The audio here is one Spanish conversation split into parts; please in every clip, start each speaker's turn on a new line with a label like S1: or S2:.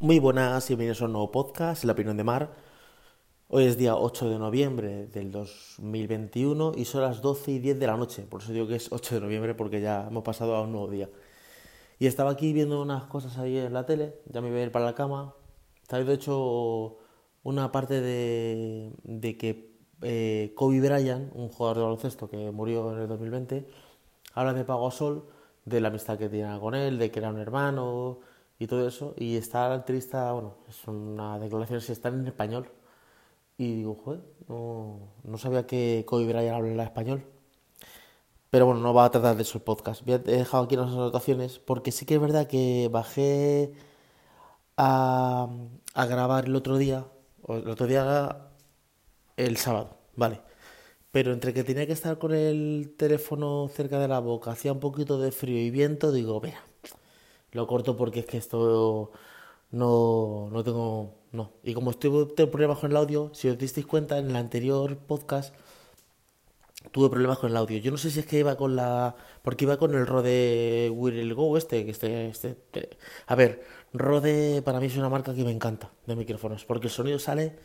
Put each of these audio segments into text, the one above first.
S1: Muy buenas y bienvenidos a un nuevo podcast, La Opinión de Mar. Hoy es día 8 de noviembre del 2021 y son las 12 y 10 de la noche. Por eso digo que es 8 de noviembre porque ya hemos pasado a un nuevo día. Y estaba aquí viendo unas cosas ahí en la tele, ya me voy a ir para la cama. Está de hecho una parte de, de que eh, Kobe Bryant, un jugador de baloncesto que murió en el 2020, habla de Pago Sol, de la amistad que tenía con él, de que era un hermano y todo eso. Y está el triste, bueno, es una declaración, si está en español. Y digo, joder, no, no sabía que Kobe Bryant hablaba español. Pero bueno, no va a tratar de eso el podcast. He dejado aquí unas anotaciones porque sí que es verdad que bajé a, a grabar el otro día, o el otro día el sábado, vale. Pero entre que tenía que estar con el teléfono cerca de la boca, hacía un poquito de frío y viento, digo, vea, lo corto porque es que esto no, no tengo, no. Y como estuve tengo problemas con el audio, si os disteis cuenta, en el anterior podcast tuve problemas con el audio. Yo no sé si es que iba con la, porque iba con el Rode Will Go este, que este, este, a ver, Rode para mí es una marca que me encanta de micrófonos, porque el sonido sale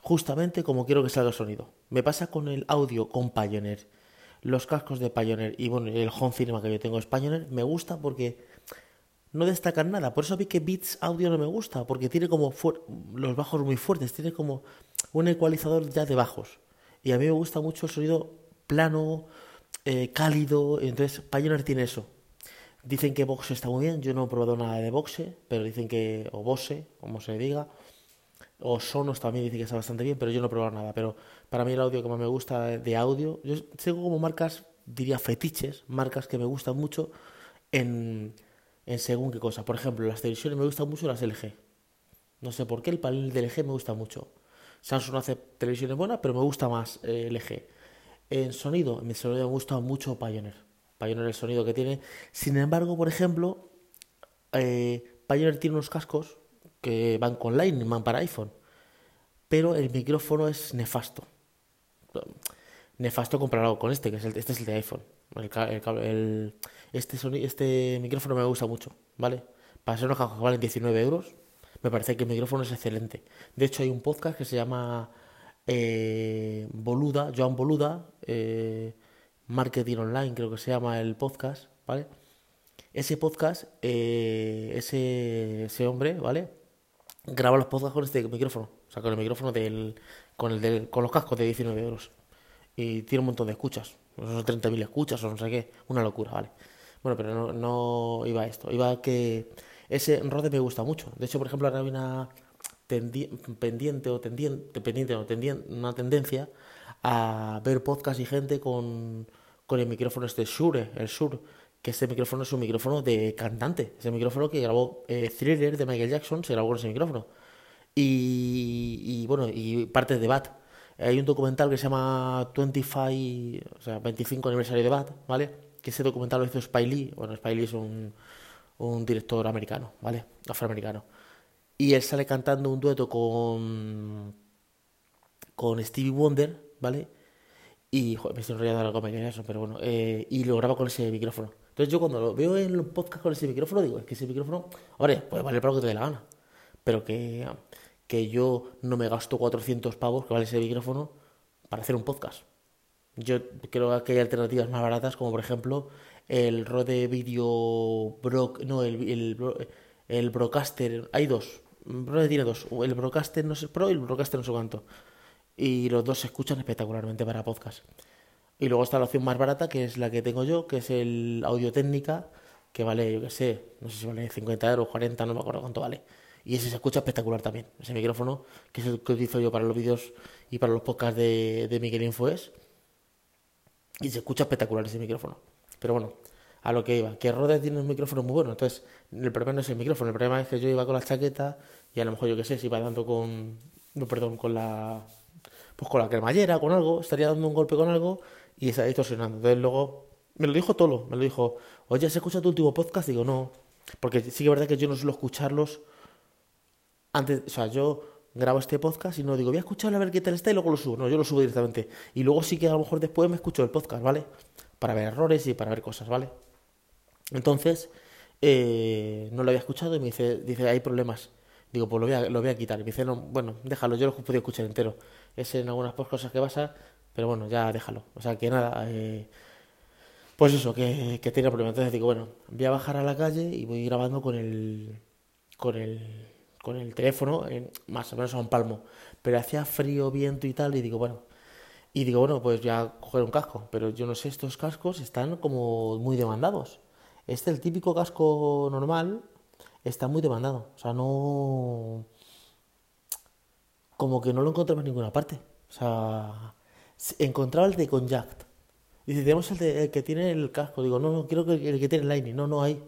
S1: justamente como quiero que salga el sonido. Me pasa con el audio con Pioneer. Los cascos de Pioneer y bueno, el home cinema que yo tengo es Pioneer, me gusta porque no destacan nada. Por eso vi que Beats Audio no me gusta, porque tiene como los bajos muy fuertes, tiene como un ecualizador ya de bajos. Y a mí me gusta mucho el sonido plano, eh, cálido, entonces Pioneer tiene eso. Dicen que Boxe está muy bien, yo no he probado nada de Boxe, pero dicen que, o Bose, como se diga, o Sonos también dice que está bastante bien, pero yo no he probado nada. Pero para mí el audio que más me gusta de audio, yo tengo como marcas, diría fetiches, marcas que me gustan mucho en, en según qué cosa. Por ejemplo, las televisiones me gustan mucho las LG. No sé por qué el panel de LG me gusta mucho. Samsung hace televisiones buenas, pero me gusta más eh, LG. En sonido, mi sonido me gusta mucho Pioneer. Pioneer el sonido que tiene. Sin embargo, por ejemplo, eh, Pioneer tiene unos cascos que van con Lightning, para iPhone. Pero el micrófono es nefasto. Nefasto comparado con este, que es este es el de iPhone. El, este, este micrófono me gusta mucho, ¿vale? Para ser unos cascos que valen 19 euros, me parece que el micrófono es excelente. De hecho, hay un podcast que se llama eh, Boluda, Joan Boluda, eh, Marketing Online, creo que se llama el podcast, ¿vale? Ese podcast, eh, ese, ese hombre, ¿vale? graba los podcasts con este micrófono. O el micrófono del. con el del, con los cascos de 19 euros. Y tiene un montón de escuchas. Son 30.000 escuchas o no sé qué. Una locura, vale. Bueno, pero no, no iba a esto. Iba a que. Ese Rode me gusta mucho. De hecho, por ejemplo, ahora hay una pendiente o tendiente, pendiente o tendiente, una tendencia a ver podcast y gente con, con el micrófono este Shure, el Shure, que este micrófono es un micrófono de cantante. Es el micrófono que grabó eh, Thriller de Michael Jackson, se grabó con ese micrófono. Y, bueno, y parte de BAT. Hay un documental que se llama 25, o sea, 25 aniversario de BAT, ¿vale? Que ese documental lo hizo Spy Lee. Bueno, Spy Lee es un, un director americano, ¿vale? Afroamericano. Y él sale cantando un dueto con, con Stevie Wonder, ¿vale? Y, joder, me estoy enrollando la comedia eso, pero bueno, eh, y lo graba con ese micrófono. Entonces yo cuando lo veo en los podcasts con ese micrófono, digo, es que ese micrófono, hombre, puede valer para lo que te dé la gana, pero que, que yo no me gasto 400 pavos que vale ese micrófono para hacer un podcast. Yo creo que hay alternativas más baratas, como por ejemplo el Rode Video no, el, el, el Broadcaster, hay dos, Rode tiene dos, el Broadcaster no sé Pro y el Broadcaster no sé cuánto. Y los dos se escuchan espectacularmente para podcast. Y luego está la opción más barata, que es la que tengo yo, que es el Audio Técnica, que vale, yo qué sé, no sé si vale 50 euros, 40, no me acuerdo cuánto vale. Y ese se escucha espectacular también. Ese micrófono, que es el que utilizo yo para los vídeos y para los podcasts de, de Miguel Infoes. Y se escucha espectacular ese micrófono. Pero bueno, a lo que iba, que Rode tiene un micrófono muy bueno. Entonces, el problema no es el micrófono, el problema es que yo iba con la chaqueta y a lo mejor yo qué sé, si iba dando con, no, perdón, con la, pues con la cremallera, con algo, estaría dando un golpe con algo y está distorsionando. Entonces luego me lo dijo todo, me lo dijo, oye, ¿se escucha tu último podcast? Digo, no, porque sí que es verdad que yo no suelo escucharlos antes, o sea, yo grabo este podcast y no digo, voy a escucharlo a ver qué tal está y luego lo subo. No, yo lo subo directamente. Y luego sí que a lo mejor después me escucho el podcast, ¿vale? Para ver errores y para ver cosas, ¿vale? Entonces, eh, no lo había escuchado y me dice, dice, hay problemas. Digo, pues lo voy a, lo voy a quitar. Y me dice, no, bueno, déjalo, yo lo he podido escuchar entero. Es en algunas cosas que pasa, pero bueno, ya déjalo. O sea que nada, eh, pues eso, que, que tiene problemas. Entonces digo, bueno, voy a bajar a la calle y voy grabando con el, con el, con el teléfono, más o menos a un palmo. Pero hacía frío, viento y tal, y digo, bueno, y digo, bueno, pues ya coger un casco. Pero yo no sé, estos cascos están como muy demandados. Este, el típico casco normal, está muy demandado. O sea, no. Como que no lo encontramos en ninguna parte. O sea, encontraba el de Conjact. Dice, tenemos el, de, que tiene el casco. Digo, no, no, quiero que el que tiene el Lightning. No, no hay.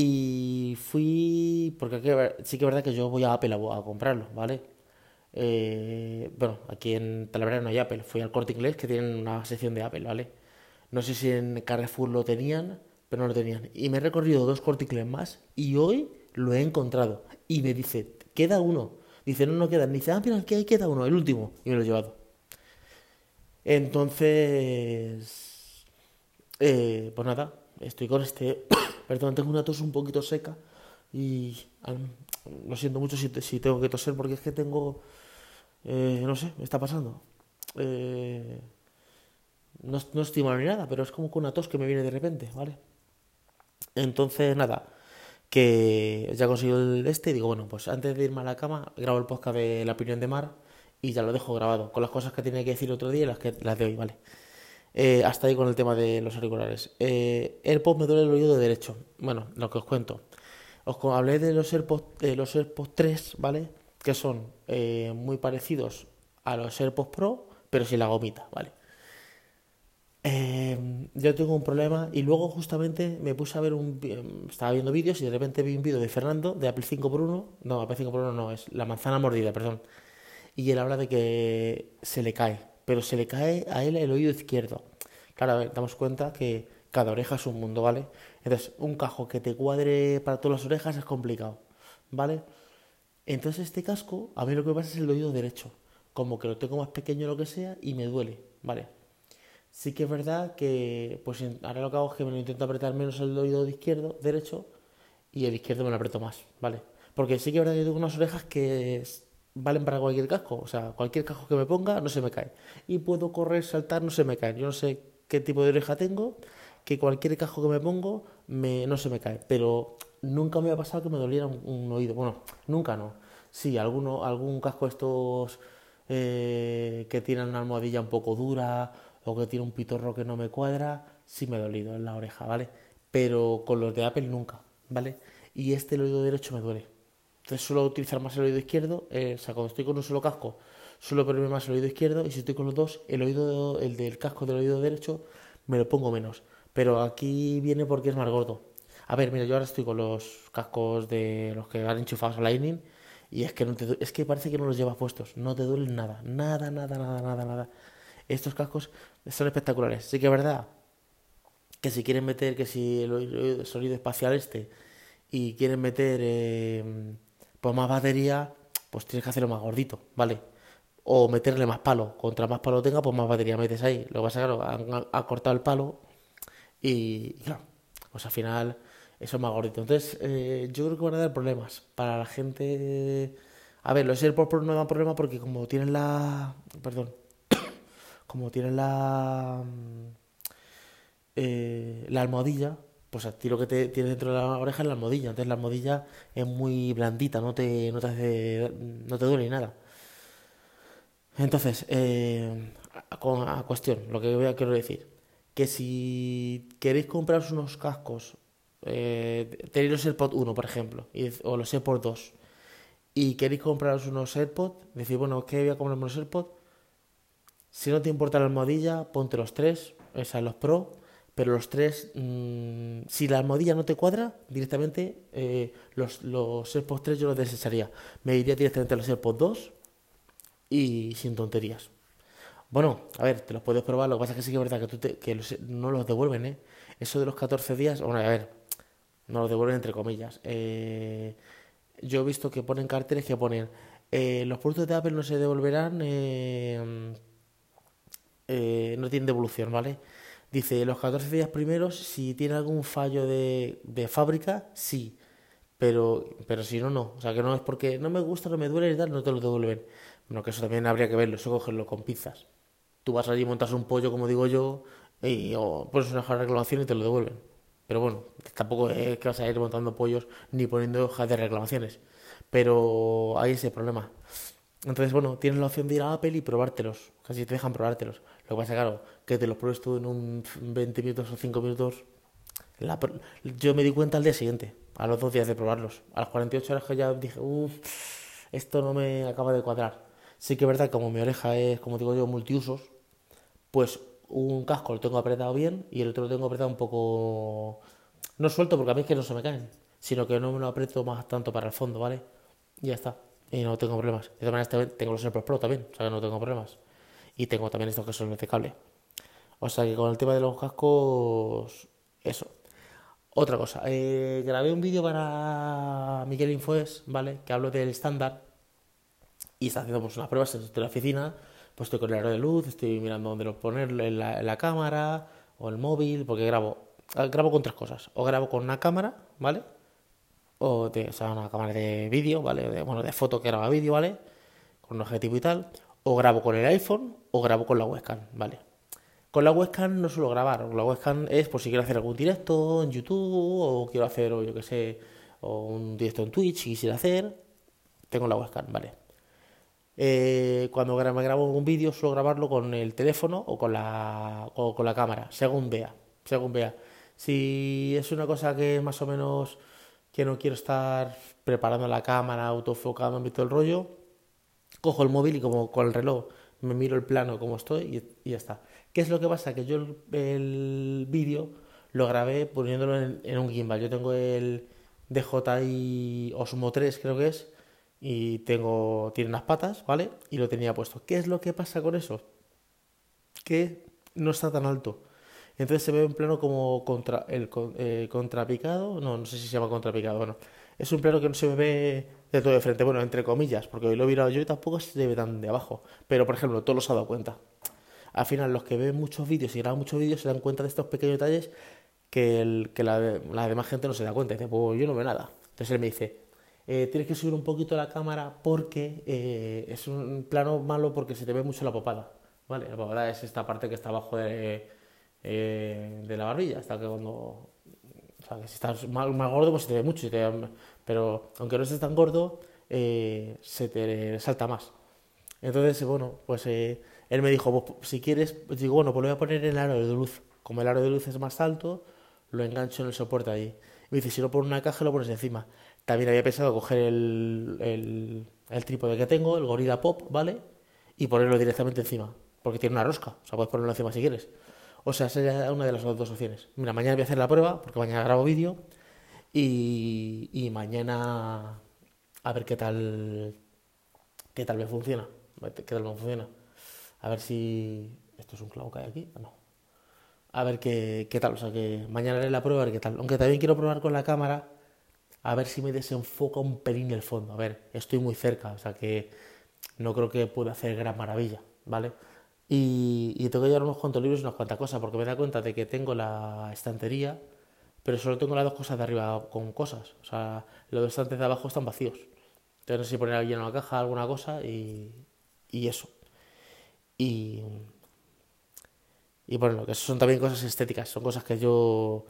S1: Y fui. Porque sí que es verdad que yo voy a Apple a, comprarlo, ¿vale? Eh, bueno, aquí en Talavera no hay Apple. Fui al corte inglés que tienen una sección de Apple, ¿vale? No sé si en Carrefour lo tenían pero no lo tenían. Y me he recorrido dos corticles más y hoy lo he encontrado. Y me dice, queda uno. Dice, no, no queda. dice, ah, mira, aquí queda uno, el último. Y me lo he llevado. Entonces, eh, pues nada, estoy con este... Perdón, tengo una tos un poquito seca y lo siento mucho si, tengo que toser porque es que tengo... Eh, no sé, me está pasando. Eh, no, no estoy mal ni nada, pero es como con una tos que me viene de repente, ¿vale? Entonces, nada, que ya conseguido el este digo, bueno, pues antes de irme a la cama, grabo el podcast de La opinión de Mar y ya lo dejo grabado, con las cosas que tenía que decir otro día y las, que, las de hoy, ¿vale? Eh, hasta ahí con el tema de los auriculares. Eh, AirPods me duele el oído de derecho. Bueno, lo que os cuento. Os hablé de los AirPods, de los AirPods 3, ¿vale? Que son eh, muy parecidos a los AirPods Pro, pero sin la gomita, ¿vale? Eh, yo tengo un problema y luego justamente me puse a ver un... Estaba viendo vídeos y de repente vi un vídeo de Fernando de Apple 5x1. No, Apple 5x1 no, es la manzana mordida, perdón. Y él habla de que se le cae, pero se le cae a él el oído izquierdo. Claro, a ver, damos cuenta que cada oreja es un mundo, ¿vale? Entonces, un cajo que te cuadre para todas las orejas es complicado, ¿vale? Entonces este casco, a mí lo que me pasa es el oído derecho. Como que lo tengo más pequeño o lo que sea y me duele, ¿vale? Sí que es verdad que pues ahora lo que hago es que me lo intento apretar menos el oído de izquierdo, derecho, y el izquierdo me lo aprieto más, ¿vale? Porque sí que es verdad que tengo unas orejas que valen para cualquier casco, o sea, cualquier casco que me ponga no se me cae. Y puedo correr, saltar, no se me cae. Yo no sé qué tipo de oreja tengo, que cualquier casco que me pongo me, no se me cae. Pero nunca me ha pasado que me doliera un, oído. Bueno, nunca no. Sí, alguno, algún casco estos eh, que tienen una almohadilla un poco dura o que tiene un pitorro que no me cuadra, sí me ha dolido en la oreja, ¿vale? Pero con los de Apple nunca, ¿vale? Y este el oído derecho me duele. Entonces suelo utilizar más el oído izquierdo, eh, o sea, cuando estoy con un solo casco, suelo ponerme más el oído izquierdo y si estoy con los dos, el oído, el del casco del oído derecho, me lo pongo menos. Pero aquí viene porque es más gordo. A ver, mira, yo ahora estoy con los cascos de los que han enchufados a Lightning y es que no te, es que parece que no los llevas puestos, no te duelen nada, nada, nada, nada, nada, nada. Estos cascos son espectaculares. Sí que es verdad que si quieren meter, que si el sonido espacial este y quieren meter eh, pues más batería, pues tienes que hacerlo más gordito, ¿vale? O meterle más palo. Contra más palo tenga, pues más batería metes ahí. Lo que pasa es que han, cortado el palo y, claro, pues al final eso es más gordito. Entonces, eh, yo creo que van a dar problemas para la gente. A ver, los AirPods Pro no dan problema porque como tienen la. Perdón como tiene la, mm, eh, la almohadilla, pues a ti lo que te tiene dentro de la oreja es la almohadilla. Entonces la almohadilla es muy blandita, no te, no te, no te duele ni nada. Entonces, eh, a, cuestión, lo que voy a quiero decir, que si queréis compraros unos cascos, eh, tenéis los AirPods 1, por ejemplo, o los AirPods 2, y queréis compraros unos AirPods, decir, bueno, ¿qué voy a comprarme unos AirPods? Si no te importa la almohadilla, ponte los tres, esas los Pro, pero los tres, mmm, si la almohadilla no te cuadra, directamente eh, los, los AirPods 3 yo los desecharía. Me iría directamente a los AirPods 2 y sin tonterías. Bueno, a ver, te los puedes probar, lo que pasa es que sí que es verdad que, tú te, que no los devuelven, ¿eh? Eso de los 14 días, bueno, a ver, no los devuelven entre comillas. Eh, yo he visto que ponen carteles que ponen, eh, los productos de Apple no se devolverán eh, no tiene devolución, ¿vale? Dice, los 14 días primeros, si tiene algún fallo de, de fábrica, sí. Pero, pero si no, no. O sea, que no es porque no me gusta, no me duele y tal, no te lo devuelven. Bueno, que eso también habría que verlo, eso cogerlo con pizzas. Tú vas allí, montas un pollo, como digo yo, y o pones una reclamación y te lo devuelven. Pero bueno, tampoco es que vas a ir montando pollos ni poniendo hojas de reclamaciones. Pero hay ese problema. Entonces, bueno, tienes la opción de ir a Apple y probártelos. Casi te dejan probártelos. Lo que pasa, claro, que te los pruebes tú en un 20 minutos o 5 minutos. yo me di cuenta al día siguiente, a los dos días de probarlos. A las 48 horas que ya dije, uff, esto no me acaba de cuadrar. Sí que es verdad, como mi oreja es, como digo yo, multiusos, pues un casco lo tengo apretado bien y el otro lo tengo apretado un poco... No suelto porque a mí es que no se me caen, sino que no me lo aprieto más tanto para el fondo, ¿vale? Y ya está. Y no tengo problemas. De todas maneras tengo los AirPods Pro también, o sea que no tengo problemas. Y tengo también estos que son de cable. O sea que con el tema de los cascos, eso. Otra cosa, eh, grabé un vídeo para Miguel Infoes, ¿vale? Que hablo del estándar. Y está haciendo pues, unas pruebas en la oficina pues estoy con el aro de luz, estoy mirando dónde lo poner en la, cámara o el móvil, porque grabo, ah, grabo con tres cosas. O grabo con una cámara, ¿vale? O, de, o sea, una cámara de vídeo, ¿vale? De, bueno, de foto que graba vídeo, ¿vale? Con un objetivo y tal. O grabo con el iPhone o grabo con la webcam, ¿vale? Con la webcam no suelo grabar. La webcam es por si quiero hacer algún directo en YouTube o quiero hacer, o yo qué sé, o un directo en Twitch si quisiera hacer. Tengo la webcam, ¿vale? Eh, cuando me grabo un vídeo suelo grabarlo con el teléfono o con la, o con la cámara, según vea, según vea. Si es una cosa que más o menos que no quiero estar preparando la cámara, autofocando y todo el rollo, cojo el móvil y como con el reloj me miro el plano como estoy y, ya está. ¿Qué es lo que pasa? Que yo el, vídeo lo grabé poniéndolo en, en, un gimbal. Yo tengo el DJI Osmo 3 creo que es y tengo tiene unas patas, ¿vale? Y lo tenía puesto. ¿Qué es lo que pasa con eso? Que no está tan alto. Entonces se ve un plano como contra el eh, contrapicado, no, no sé si se llama contrapicado, bueno, es un plano que no se ve de todo de frente, bueno, entre comillas, porque hoy lo he mirado yo y tampoco se ve tan de abajo. Pero por ejemplo, todos los ha dado cuenta. Al final, los que ven muchos vídeos y graban muchos vídeos se dan cuenta de estos pequeños detalles que, el, que la, la demás gente no se da cuenta. Dice, pues yo no veo nada. Entonces él me dice, eh, tienes que subir un poquito la cámara porque eh, es un plano malo porque se te ve mucho la popada. ¿vale? La popada es esta parte que está abajo de, eh, de la barbilla, hasta que cuando... O sea, que si estás más, gordo, pues se te ve mucho, pero aunque no estés tan gordo, se te salta más. Entonces, bueno, pues él me dijo, pues, si quieres, pues digo, bueno, pues lo voy a poner el aro de luz. Como el aro de luz es más alto, lo engancho en el soporte allí. Me dice, si lo pones en una caja, lo pones encima. También había pensado coger el, el, trípode que tengo, el Gorilla Pop, ¿vale? Y ponerlo directamente encima, porque tiene una rosca, o sea, puedes ponerlo encima si quieres. O sea, sería una de las dos opciones. Mira, mañana voy a hacer la prueba, porque mañana grabo vídeo, y, y mañana a ver qué tal, qué tal me funciona, qué tal funciona. A ver si... ¿Esto es un clavo que hay aquí? No. A ver qué, qué tal, o sea, que mañana haré la prueba, a ver qué tal. Aunque también quiero probar con la cámara a ver si me desenfoca un pelín el fondo. A ver, estoy muy cerca, o sea que no creo que pueda hacer gran maravilla, ¿vale? Y, tengo que llevar unos cuantos libros y unas cuantas cosas, porque me da cuenta de que tengo la estantería, pero solo tengo las dos cosas de arriba con cosas. O sea, los dos estantes de abajo están vacíos. Entonces no sé si poner alguien en una caja, alguna cosa y, y eso. Y, y bueno, que son también cosas estéticas, son cosas que yo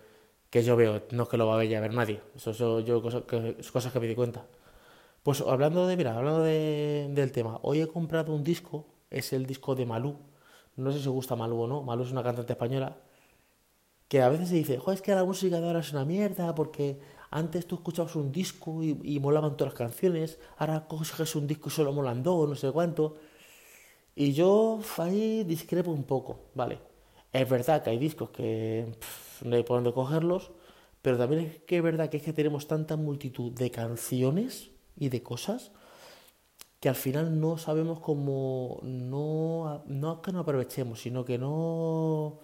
S1: que yo veo, no es que lo vaya a ver nadie. Eso, son yo cosas que, cosas que me di cuenta. Pues hablando de, mira, hablando de, del tema, hoy he comprado un disco, es el disco de Malú. No sé si gusta Malú o no. Malú es una cantante española que a veces se dice, joder, es que la música de ahora es una mierda porque antes tú escuchabas un disco y, molaban todas las canciones, ahora coges un disco y solo molan dos, no sé cuánto. Y yo ahí discrepo un poco, ¿vale? Es verdad que hay discos que no hay por dónde cogerlos, pero también es que es verdad que es que tenemos tanta multitud de canciones y de cosas que al final no sabemos cómo, no, no que no aprovechemos, sino que no,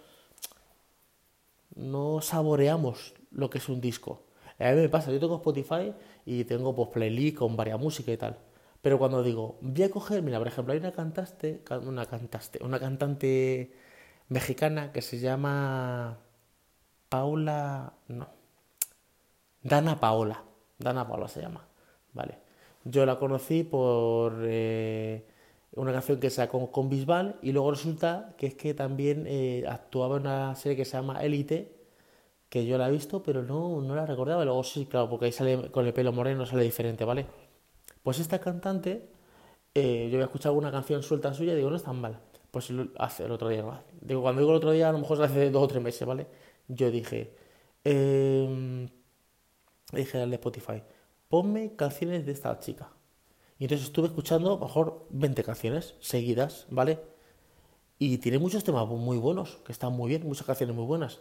S1: no saboreamos lo que es un disco. A mí me pasa, yo tengo Spotify y tengo pues playlist con varias música y tal. Pero cuando digo, voy a coger, mira, por ejemplo, hay una cantaste, una cantaste, una cantante mexicana que se llama Paula, no, Dana Paola, Dana Paola se llama, ¿vale? Yo la conocí por eh, una canción que sacó con Bisbal y luego resulta que es que también eh, actuaba en una serie que se llama Elite, que yo la he visto, pero no, no la recordaba. Luego sí, claro, porque ahí sale con el pelo moreno, sale diferente, ¿vale? Pues esta cantante, eh, yo había escuchado alguna canción suelta suya y digo, no es tan mal. Pues hace el otro día, ¿vale? Digo, cuando digo el otro día, a lo mejor hace dos o tres meses, ¿vale? Yo dije, eh, dije al Spotify, ponme canciones de esta chica. Y entonces estuve escuchando mejor 20 canciones seguidas, ¿vale? Y tiene muchos temas muy buenos, que están muy bien, muchas canciones muy buenas.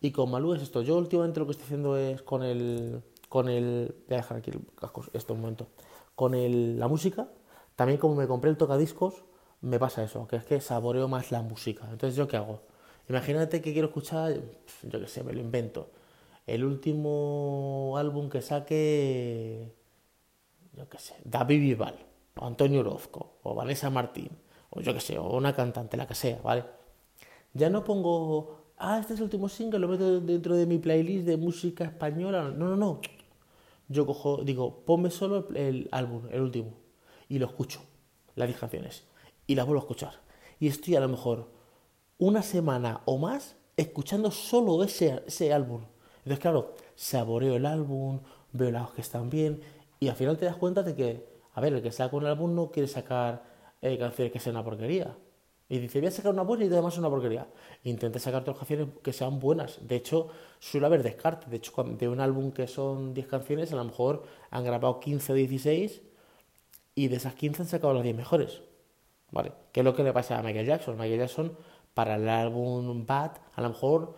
S1: Y con Malú es esto. Yo últimamente lo que estoy haciendo es con el. Con el. Voy a dejar aquí el casco, esto un momento. Con el, la música, también como me compré el tocadiscos, me pasa eso, que es que saboreo más la música. Entonces, ¿yo qué hago? Imagínate que quiero escuchar, yo qué sé, me lo invento. El último álbum que saque, yo qué sé, David Vival, o Antonio Orozco, o Vanessa Martín, o yo qué sé, o una cantante, la que sea, ¿vale? Ya no pongo ah, este es el último single, lo meto dentro de mi playlist de música española. No, no, no. Yo cojo, digo, ponme solo el, álbum, el último, y lo escucho, las 10 canciones, y las vuelvo a escuchar. Y estoy a lo mejor una semana o más escuchando solo ese, ese álbum. Entonces, claro, saboreo el álbum, veo las que están bien, y al final te das cuenta de que, a ver, el que saca un álbum no quiere sacar eh, canciones que sean una porquería. Y dice, voy a sacar una buena y además una porquería. Intenta sacar todas canciones que sean buenas. De hecho, suele haber descarte. De hecho, de un álbum que son 10 canciones, a lo mejor han grabado 15 o 16 y de esas 15 han sacado las 10 mejores. ¿Vale? ¿Qué es lo que le pasa a Michael Jackson? Michael Jackson, para el álbum Bad, a lo mejor,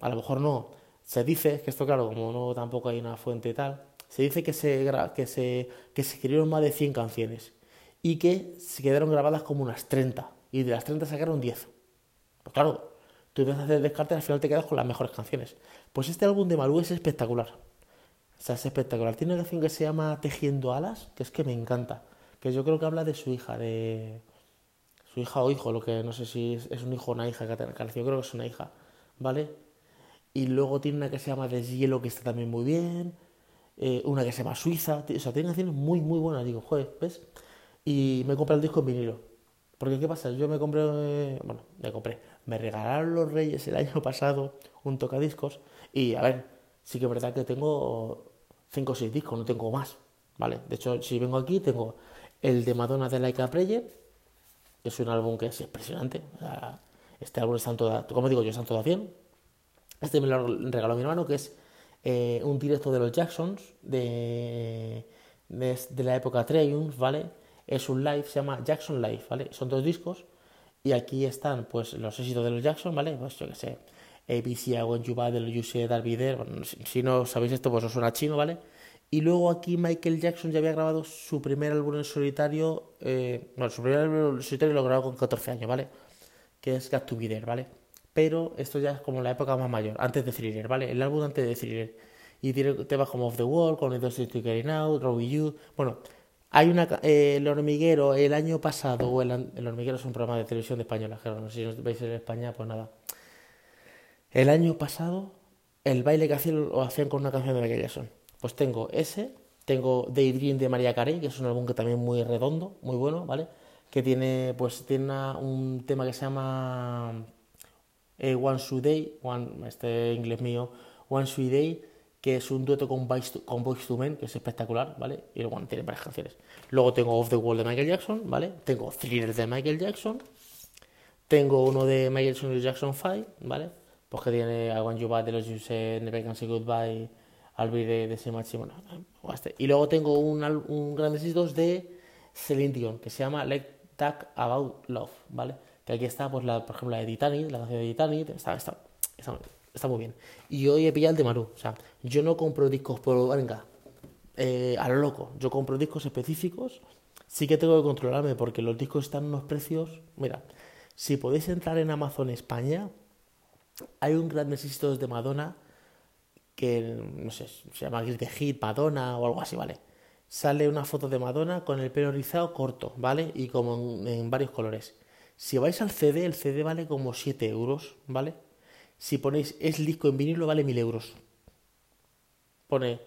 S1: a lo mejor no. Se dice, que esto claro, como no tampoco hay una fuente tal, se dice que se, que se, que se escribieron más de 100 canciones y que se quedaron grabadas como unas 30 y de las 30 sacaron 10. Pues claro, tú empiezas a hacer descartes y al final te quedas con las mejores canciones. Pues este álbum de Malú es espectacular. O sea, es espectacular. Tiene una canción que se llama Tejiendo Alas, que es que me encanta. Que yo creo que habla de su hija, de su hija o hijo, lo que no sé si es, un hijo o una hija que ha yo creo que es una hija, ¿vale? Y luego tiene una que se llama Deshielo, que está también muy bien. Eh, una que se llama Suiza. O sea, tiene canciones muy, muy buenas. Digo, joder, ¿ves? Y me compré el disco en vinilo. Porque ¿qué pasa? Yo me compré, bueno, me compré, me regalaron los Reyes el año pasado un tocadiscos y a ver, sí que es verdad que tengo 5 o 6 discos, no tengo más, ¿vale? De hecho, si vengo aquí, tengo el de Madonna de Laika Prayer, que es un álbum que es impresionante, este álbum está en toda, como digo yo, está en toda 100. Este me lo regaló mi hermano, que es eh, un directo de los Jacksons de, de, de la época Triumph, ¿vale? es un live, se llama Jackson Live, ¿vale? Son dos discos y aquí están pues los éxitos de los Jackson, ¿vale? Pues yo que sé, ABC, I Want You Bad, You Say Darby bueno, si, no sabéis esto pues os suena chino, ¿vale? Y luego aquí Michael Jackson ya había grabado su primer álbum en solitario, eh, bueno, su primer álbum en solitario lo grabó con 14 años, ¿vale? Que es Got to Be ¿vale? Pero esto ya es como la época más mayor, antes de Thriller, ¿vale? El álbum antes de Thriller. Y tiene temas como Off the Wall, con It Doesn't Getting Out, Robbie You, bueno hay una, eh, el hormiguero el año pasado, o el, hormiguero es un programa de televisión de española, no sé si no veis en España, pues nada. El año pasado, el baile que hacían lo hacían con una canción de Michael Jackson. Pues tengo ese, tengo Daydream de María Carey, que es un álbum que también muy redondo, muy bueno, ¿vale? Que tiene, pues, tiene un tema que se llama eh, One Sweet Day, one, este inglés mío, One Sweet Day, que es un dueto con to, con to Men, que es espectacular, ¿vale? Y luego tiene varias canciones. Luego tengo Off the Wall de Michael Jackson, ¿vale? Tengo Thriller de Michael Jackson. Tengo uno de Michael Jackson 5, ¿vale? Pues que tiene I Want You Back de los Say, Never Can Say Goodbye, I'll Be de, de este. Y luego tengo un, un grandes éxitos de Celine Dion, que se llama Let's Talk About Love, ¿vale? Aquí está, pues, la, por ejemplo, la de Titanic, la canción de Titanic, está, está, está muy bien. Y hoy he pillado el de Maru. O sea, yo no compro discos por, venga, eh, a lo loco. Yo compro discos específicos. Sí que tengo que controlarme porque los discos están en unos precios. Mira, si podéis entrar en Amazon España, hay un gran éxito de Madonna que, no sé, se llama de Hit, Madonna o algo así, ¿vale? Sale una foto de Madonna con el pelo rizado corto, ¿vale? Y como en varios colores. Si vais al CD, el CD vale como 7 euros, ¿vale? Si ponéis es disco en vinilo vale 1000 euros. Pone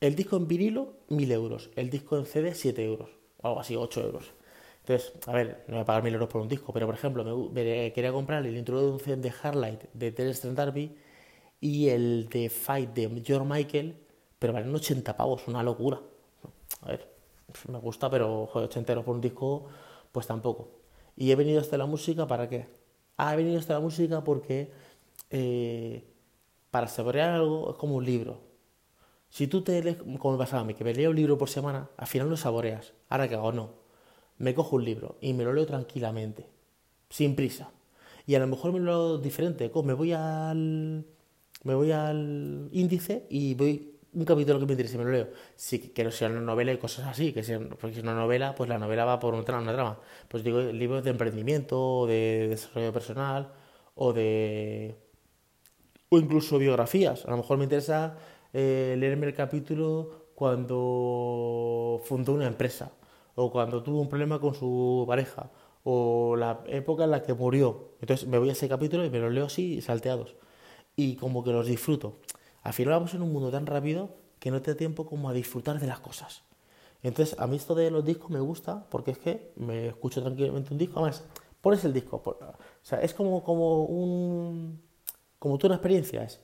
S1: El disco en vinilo, 1000 euros. El disco en CD, 7 euros. O algo así, 8 euros. Entonces, a ver, no voy a pagar 1000 euros por un disco, pero por ejemplo, me, quería comprar el introducción de Hardlight de Terence Darby y el de Fight de George Michael, pero valen 80 pavos, una locura. A ver, me gusta, pero joder, 80 euros por un disco, pues tampoco. Y he venido hasta la música para qué? Ah, he venido hasta la música porque eh, para saborear algo es como un libro. Si tú te lees, como me pasaba a mí, que me leo un libro por semana, al final lo saboreas. Ahora que hago, no. Me cojo un libro y me lo leo tranquilamente, sin prisa. Y a lo mejor me lo leo diferente. Me voy al, me voy al índice y voy un capítulo que me interese, me lo leo. Si quiero sea una novela y cosas así, que sea, porque si es una novela, pues la novela va por una, una trama. Pues digo, libros de emprendimiento, de desarrollo personal, o de. o incluso biografías. A lo mejor me interesa eh, leerme el capítulo cuando fundó una empresa, o cuando tuvo un problema con su pareja, o la época en la que murió. Entonces me voy a ese capítulo y me lo leo así, salteados. Y como que los disfruto. Al final vamos en un mundo tan rápido que no te da tiempo como a disfrutar de las cosas. Entonces, a mí esto de los discos me gusta porque es que me escucho tranquilamente un disco. Además, pones el disco. o sea, es como, como un. Como tú una experiencia. Es,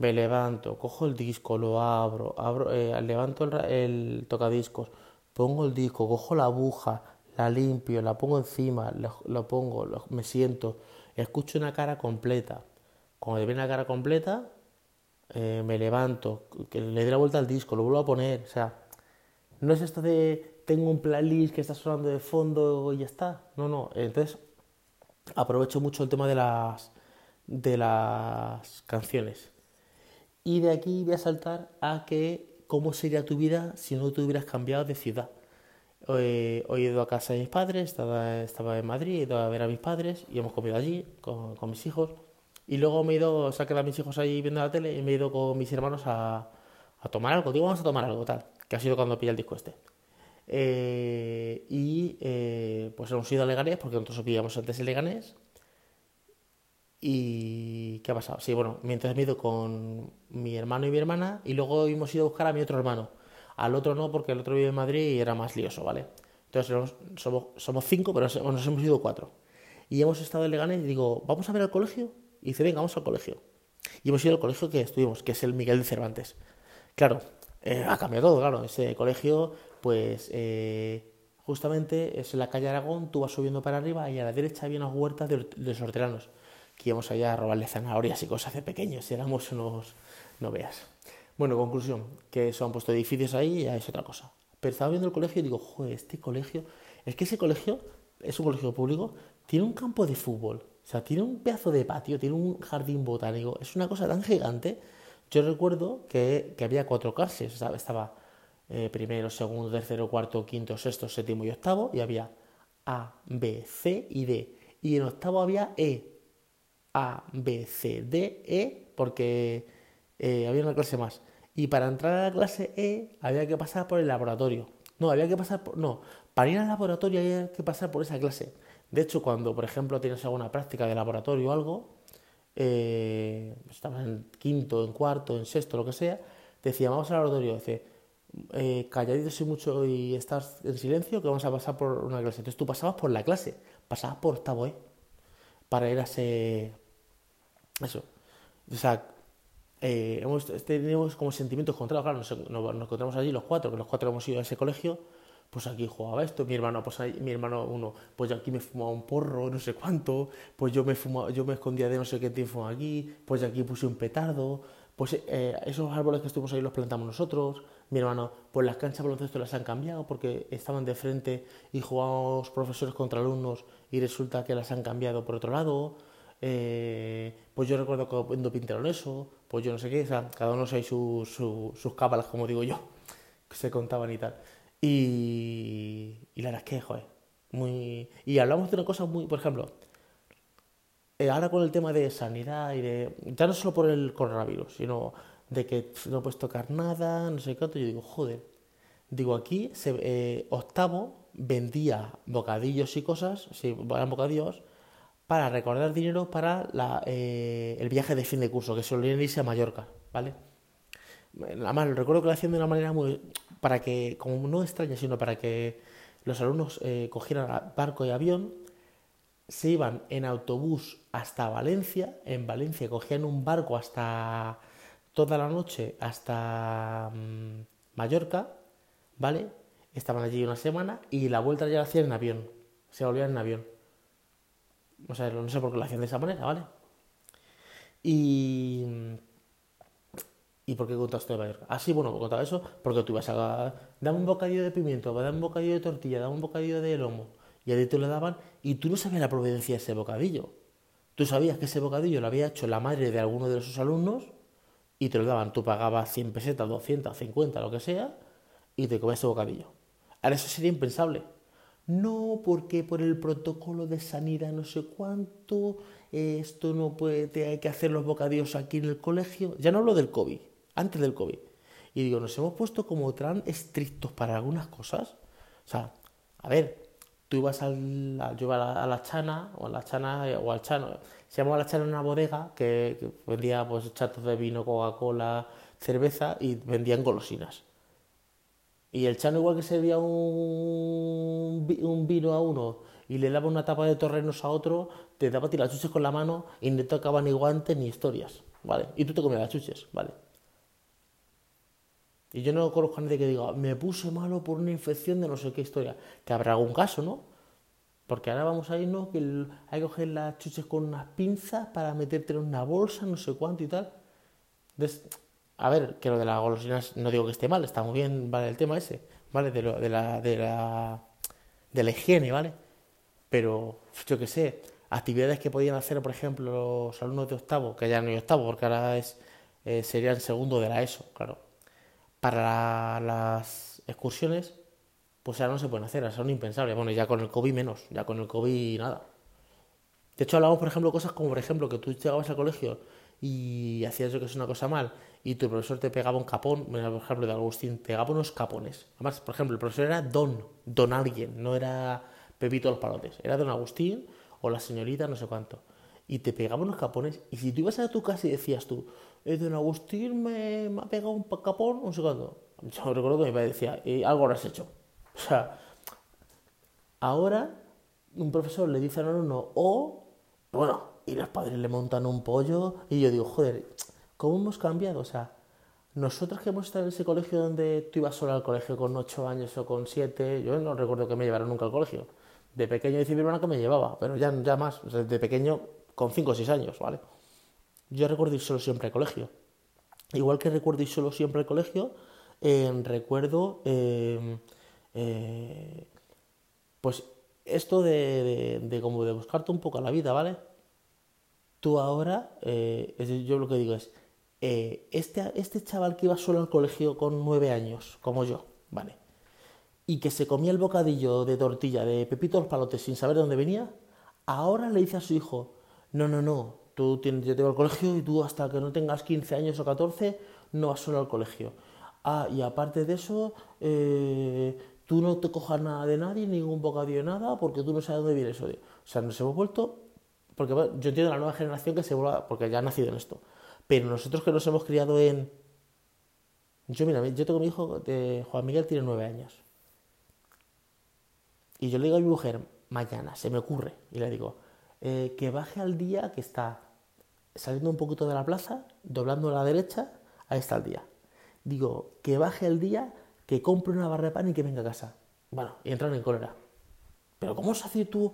S1: me levanto, cojo el disco, lo abro, abro eh, levanto el, el, tocadiscos, pongo el disco, cojo la aguja, la limpio, la pongo encima, lo, pongo, me siento, escucho una cara completa. Cuando viene la cara completa, eh, me levanto, que le dé la vuelta al disco, lo vuelvo a poner. O sea, no es esto de tengo un playlist que está sonando de fondo y ya está. No, no. Entonces, aprovecho mucho el tema de las, de las canciones. Y de aquí voy a saltar a que cómo sería tu vida si no te hubieras cambiado de ciudad. Hoy, he ido a casa de mis padres, estaba, estaba en Madrid, he ido a ver a mis padres y hemos comido allí con, con mis hijos. Y luego me he ido, se a mis hijos ahí viendo la tele y me he ido con mis hermanos a, tomar algo. Digo, vamos a tomar algo, tal. Que ha sido cuando pilla el disco este. Eh, y eh, pues hemos ido a Leganés, porque nosotros pillamos antes el Leganés. ¿Y qué ha pasado? Sí, bueno, mientras me he ido con mi hermano y mi hermana, y luego hemos ido a buscar a mi otro hermano. Al otro no, porque el otro vive en Madrid y era más lioso, ¿vale? Entonces somos, somos cinco, pero nos hemos ido cuatro. Y hemos estado en Leganés y digo, ¿vamos a ver el colegio? Y dice, venga, vamos al colegio. Y hemos ido al colegio que estuvimos, que es el Miguel de Cervantes. Claro, eh, ha cambiado todo, claro. Ese colegio, pues, eh, justamente es en la calle Aragón, tú vas subiendo para arriba y a la derecha había unas huertas de, los hortelanos, que íbamos allá a robarle zanahorias y cosas de pequeños, éramos unos, no veas. Bueno, conclusión, que se han puesto edificios ahí y ya es otra cosa. Pero estaba viendo el colegio y digo, joder, este colegio, es que ese colegio es un colegio público, tiene un campo de fútbol, o sea, tiene un pedazo de patio, tiene un jardín botánico, es una cosa tan gigante. Yo recuerdo que, que había cuatro clases, estaba eh, primero, segundo, tercero, cuarto, quinto, sexto, séptimo y octavo, y había A, B, C y D. Y en octavo había E, A, B, C, D, E, porque eh, había una clase más. Y para entrar a la clase E había que pasar por el laboratorio. No, había que pasar por... No, para ir al laboratorio había que pasar por esa clase. De hecho, cuando, por ejemplo, tienes alguna práctica de laboratorio o algo, eh, estabas en quinto, en cuarto, en sexto, lo que sea, te decía, vamos al laboratorio, dice, eh, calladitos y mucho y estás en silencio, que vamos a pasar por una clase. Entonces tú pasabas por la clase, pasabas por octavo, ¿eh? Para ir a ese... Eso. O sea, eh, hemos, tenemos como sentimientos encontrados, claro, nos, nos, encontramos allí los cuatro, que los cuatro hemos ido a ese colegio, pues aquí jugaba esto, mi hermano, pues mi hermano uno, pues yo aquí me fumaba un porro, no sé cuánto, pues yo me fumaba, yo me escondía de no sé qué tiempo aquí, pues aquí puse un petardo, pues eh, esos árboles que estuvimos ahí los plantamos nosotros, mi hermano, pues las canchas de baloncesto las han cambiado porque estaban de frente y jugábamos profesores contra alumnos y resulta que las han cambiado por otro lado, eh, pues yo recuerdo cuando pintaron eso, pues yo no sé qué, o sea, cada uno hay sus, sus cábalas, como digo yo, que se contaban y tal. Y, y la verdad es que, muy... Y hablamos de una cosa muy, por ejemplo, eh, ahora con el tema de sanidad y de... Ya no solo por el coronavirus, sino de que no puedes tocar nada, no sé qué yo digo, joder, digo, aquí se, eh, Octavo vendía bocadillos y cosas, sí, eran bocadillos, para recordar dinero para la, eh, el viaje de fin de curso, que solían irse a Mallorca, ¿vale? Además, recuerdo que lo hacían de una manera muy... para que, como no extraña, sino para que los alumnos eh, cogieran barco y avión, se iban en autobús hasta Valencia, en Valencia cogían un barco hasta toda la noche hasta mm, Mallorca, ¿vale? Estaban allí una semana y la vuelta ya la hacían en avión, se volvían en avión. O sea, no sé por qué lo hacían de esa manera, ¿vale? Y ¿Y por qué contaste de Mallorca? Ah, sí, bueno, contaba eso porque tú ibas a... Dame un bocadillo de pimiento, dame un bocadillo de tortilla, dame un bocadillo de lomo. Y a te lo daban y tú no sabías la proveniencia de ese bocadillo. Tú sabías que ese bocadillo lo había hecho la madre de alguno de esos alumnos y te lo daban. Tú pagabas 100 pesetas, 200, 50, lo que sea, y te comías ese bocadillo. Ahora eso sería impensable. No, porque por el protocolo de sanidad no sé cuánto, esto no puede, hay que hacer los bocadillos aquí en el colegio. Ya no hablo del COVID, antes del COVID. Y digo, nos hemos puesto como tan estrictos para algunas cosas. O sea, a ver, tú ibas al, yo iba a la, chana, o a la chana, o al chano, se llamaba la chana una bodega que, vendía pues chatos de vino, Coca-Cola, cerveza y vendían golosinas. Y el chano igual que servía un, un vino a uno y le daba una tapa de torrenos a otro, te daba tirar chuches con la mano y no tocaba ni guantes ni historias, ¿vale? Y tú te comías las chuches, ¿vale? Y yo no conozco a nadie que diga, me puse malo por una infección de no sé qué historia. Que habrá algún caso, ¿no? Porque ahora vamos a irnos que hay que coger las chuches con unas pinzas para meterte en una bolsa, no sé cuánto y tal. a ver, que lo de las golosinas no digo que esté mal, está muy bien, vale, el tema ese, ¿vale? De, lo, de, la, de, la, de la higiene, ¿vale? Pero, yo qué sé, actividades que podían hacer, por ejemplo, los alumnos de octavo, que ya no hay octavo, porque ahora es, eh, serían segundo de la ESO, claro para las excursiones, pues ya no se pueden hacer, son impensables. Bueno, ya con el COVID menos, ya con el COVID nada. De hecho, hablamos, por ejemplo, cosas como, por ejemplo, que tú llegabas al colegio y hacías eso que es una cosa mal y tu profesor te pegaba un capón, por ejemplo, de Agustín, pegaba unos capones. Además, por ejemplo, el profesor era don, don alguien, no era Pepito los palotes, era don Agustín o la señorita, no sé cuánto. Y te pegaba unos capones y si tú ibas a tu casa y decías tú, eh, don Agustín me, me, ha pegado un capón, un segundo. Yo recuerdo que mi padre decía, y algo lo has hecho. O sea, ahora un profesor le dice al alumno, o, bueno, y los padres le montan un pollo, y yo digo, joder, ¿cómo hemos cambiado? O sea, nosotros que hemos estado en ese colegio donde tú ibas solo al colegio con 8 años o con 7, yo no recuerdo que me llevaran nunca al colegio. De pequeño decía mi hermana que me llevaba, pero ya, ya más, de pequeño con 5 o 6 años, ¿vale? Yo recuerdo ir solo siempre al colegio. Igual que recuerdo ir solo siempre al colegio, eh, recuerdo em, eh, pues esto de, como de buscarte un poco la vida, ¿vale? Tú ahora, eh, yo lo que digo es, este, este chaval que iba solo al colegio con nueve años, como yo, ¿vale? Y que se comía el bocadillo de tortilla de Pepito los Palotes sin saber de dónde venía, ahora le dice a su hijo, no, no, no, Tú tienes, yo te al colegio y tú hasta que no tengas 15 años o 14 no vas solo al colegio. Ah, y aparte de eso, eh, tú no te cojas nada de nadie, ningún bocadillo de nada, porque tú no sabes dónde viene eso. O sea, nos hemos vuelto, porque yo entiendo la nueva generación que se vuelva, porque ya ha nacido en esto, pero nosotros que nos hemos criado en... Yo, mira, yo tengo mi hijo, de Juan Miguel tiene nueve años. Y yo le digo a mi mujer, mañana, se me ocurre, y le digo, eh, que baje al día que está saliendo un poquito de la plaza, doblando a la derecha, ahí está el día. Digo, que baje el día, que compre una barra de pan y que venga a casa. Bueno, y entran en cólera. Pero ¿cómo se hace tú?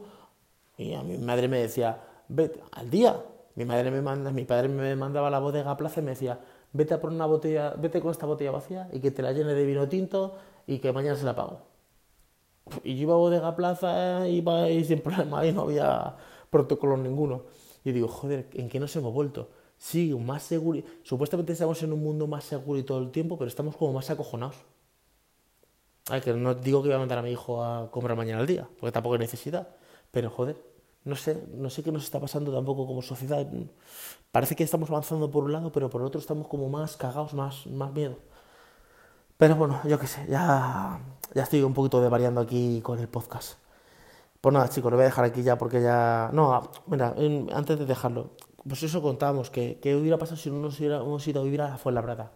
S1: Y a mi madre me decía, vete al día. Mi madre me manda, mi padre me mandaba a la bodega a plaza y me decía, vete a por una botella, vete con esta botella vacía y que te la llene de vino tinto y que mañana se la pago. Y yo iba a bodega a plaza y sin problema y no había protocolo ninguno. Y digo, joder, ¿en qué nos hemos vuelto? Sí, más seguro. Supuestamente estamos en un mundo más seguro y todo el tiempo, pero estamos como más acojonados. Ay, que no digo que voy a mandar a mi hijo a comprar mañana al día, porque tampoco hay necesidad. Pero joder, no sé, no sé qué nos está pasando tampoco como sociedad. Parece que estamos avanzando por un lado, pero por otro estamos como más cagados, más, más miedo. Pero bueno, yo qué sé, ya, ya estoy un poquito de variando aquí con el podcast. Pues nada, chicos, lo voy a dejar aquí ya porque ya. No, mira, antes de dejarlo, pues eso contábamos, que, hubiera pasado si no nos hubiéramos ido a vivir a la Fuenlabrada.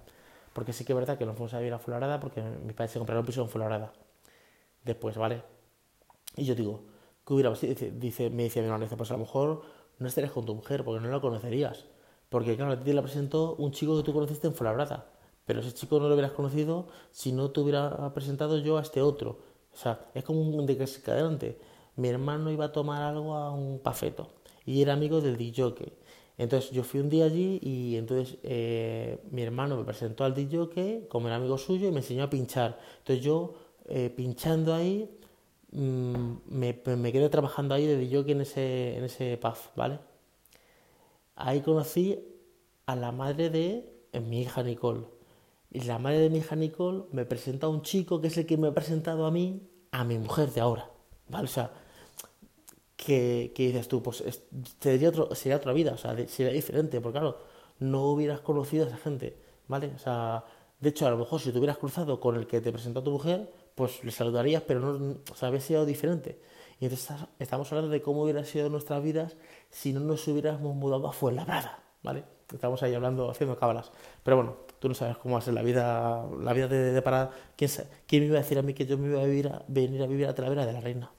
S1: porque sí que es verdad que nos fuimos a vivir a Fularada porque mis padres se compraron un piso en Fularada. Después, ¿vale? Y yo digo, ¿qué hubiera dice, dice, Me dice mi hermano, pues a lo mejor no estarías con tu mujer porque no la conocerías. Porque claro, a ti te la presentó un chico que tú conociste en Fularada. Pero ese chico no lo hubieras conocido si no te hubiera presentado yo a este otro. O sea, es como un adelante. Mi hermano iba a tomar algo a un pafeto y era amigo del DJ. Entonces yo fui un día allí y entonces eh, mi hermano me presentó al DJ como era amigo suyo y me enseñó a pinchar. Entonces yo eh, pinchando ahí mm, me, quedé trabajando ahí de DJ en ese, en ese pub, ¿vale? Ahí conocí a la madre de mi hija Nicole. Y la madre de mi hija Nicole me presentó a un chico que es el que me ha presentado a mí, a mi mujer de ahora. ¿Vale? O sea, que, dices tú, pues sería, otro, sería otra vida, o sea, sería diferente, porque claro, no hubieras conocido a esa gente, ¿vale? O sea, de hecho, a lo mejor si te hubieras cruzado con el que te presentó a tu mujer, pues le saludarías, pero no, o sea, habría sido diferente. Y entonces estamos hablando de cómo hubiera sido nuestras vidas si no nos hubiéramos mudado a Fuenlabrada, ¿vale? Estamos ahí hablando, haciendo cábalas. Pero bueno, tú no sabes cómo va a ser la vida, la vida de, de Parada. ¿Quién, ¿Quién me iba a decir a mí que yo me iba a, vivir a venir a vivir a Talavera de la Reina?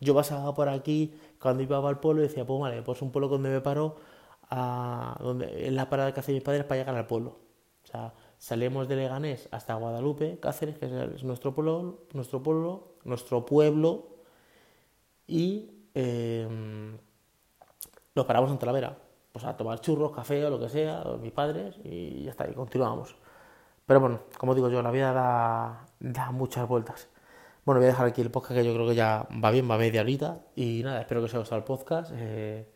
S1: Yo pasaba por aquí cuando iba al pueblo y decía, pues vale, pues un pueblo donde me paro, a, donde, es la parada que hacen mis padres para llegar al pueblo. O sea, salimos de Leganés hasta Guadalupe, Cáceres, que es nuestro pueblo, nuestro pueblo, nuestro pueblo, y eh, nos paramos en Talavera pues a tomar churros, café o lo que sea, mis padres, y ya está, y continuamos. Pero bueno, como digo yo, la vida da, da muchas vueltas. Bueno, voy a dejar aquí el podcast que yo creo que ya va bien, va media horita. Y nada, espero que os haya gustado el podcast. Eh,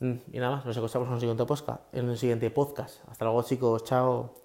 S1: y nada más, nos escuchamos en el siguiente podcast. En el siguiente podcast. Hasta luego, chicos. Chao.